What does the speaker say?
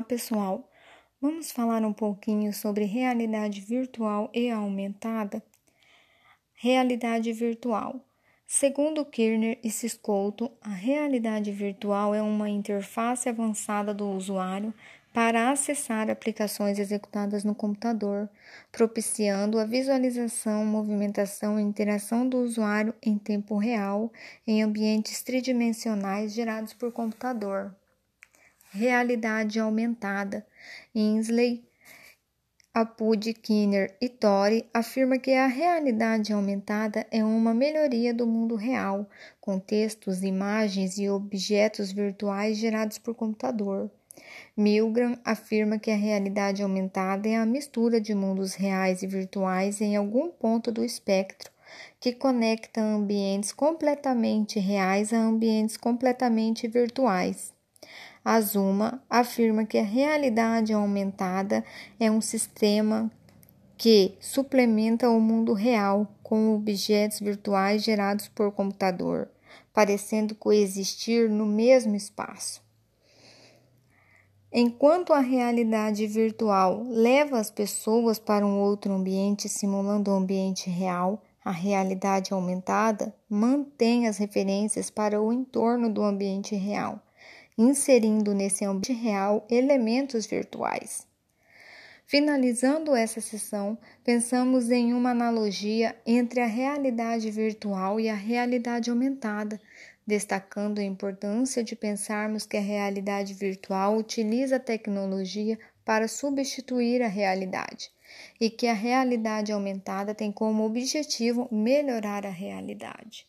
pessoal! Vamos falar um pouquinho sobre realidade virtual e aumentada? Realidade virtual. Segundo Kirner e Ciscolto, a realidade virtual é uma interface avançada do usuário para acessar aplicações executadas no computador, propiciando a visualização, movimentação e interação do usuário em tempo real em ambientes tridimensionais gerados por computador realidade aumentada. Insley, Apud, Kinner e Tori afirma que a realidade aumentada é uma melhoria do mundo real, com textos, imagens e objetos virtuais gerados por computador. Milgram afirma que a realidade aumentada é a mistura de mundos reais e virtuais em algum ponto do espectro, que conecta ambientes completamente reais a ambientes completamente virtuais. Azuma afirma que a realidade aumentada é um sistema que suplementa o mundo real com objetos virtuais gerados por computador, parecendo coexistir no mesmo espaço. Enquanto a realidade virtual leva as pessoas para um outro ambiente simulando o ambiente real, a realidade aumentada mantém as referências para o entorno do ambiente real inserindo nesse ambiente real elementos virtuais. Finalizando essa sessão, pensamos em uma analogia entre a realidade virtual e a realidade aumentada, destacando a importância de pensarmos que a realidade virtual utiliza a tecnologia para substituir a realidade e que a realidade aumentada tem como objetivo melhorar a realidade.